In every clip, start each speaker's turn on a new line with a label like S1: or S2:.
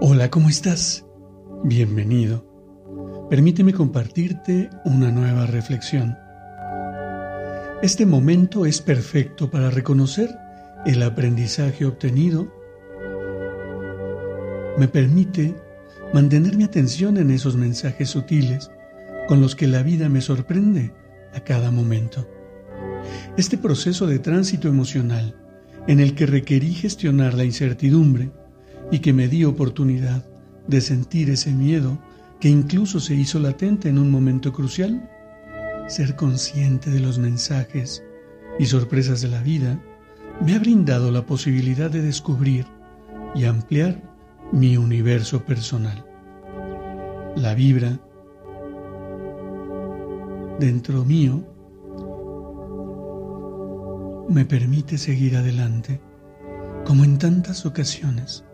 S1: Hola, ¿cómo estás? Bienvenido. Permíteme compartirte una nueva reflexión. Este momento es perfecto para reconocer el aprendizaje obtenido. Me permite mantener mi atención en esos mensajes sutiles con los que la vida me sorprende a cada momento. Este proceso de tránsito emocional en el que requerí gestionar la incertidumbre, y que me di oportunidad de sentir ese miedo que incluso se hizo latente en un momento crucial, ser consciente de los mensajes y sorpresas de la vida me ha brindado la posibilidad de descubrir y ampliar mi universo personal. La vibra dentro mío me permite seguir adelante, como en tantas ocasiones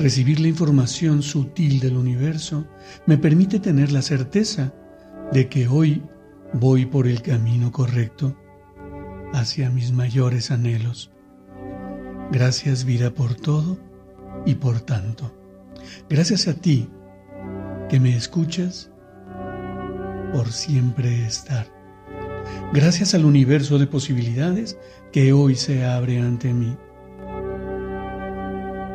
S1: Recibir la información sutil del universo me permite tener la certeza de que hoy voy por el camino correcto hacia mis mayores anhelos. Gracias vida por todo y por tanto. Gracias a ti que me escuchas por siempre estar. Gracias al universo de posibilidades que hoy se abre ante mí.